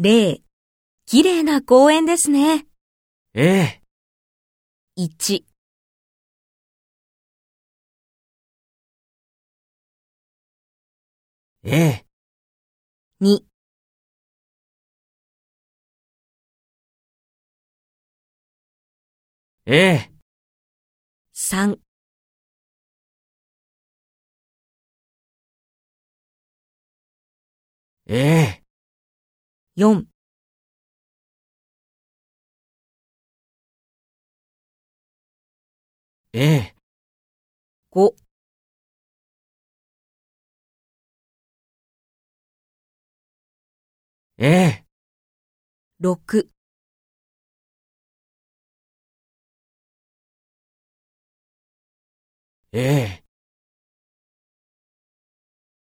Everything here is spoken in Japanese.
0、綺麗な公園ですね。ええ、1、ええ、2、ええ、3、ええ、4、ええ、5、ええ、6、ええ。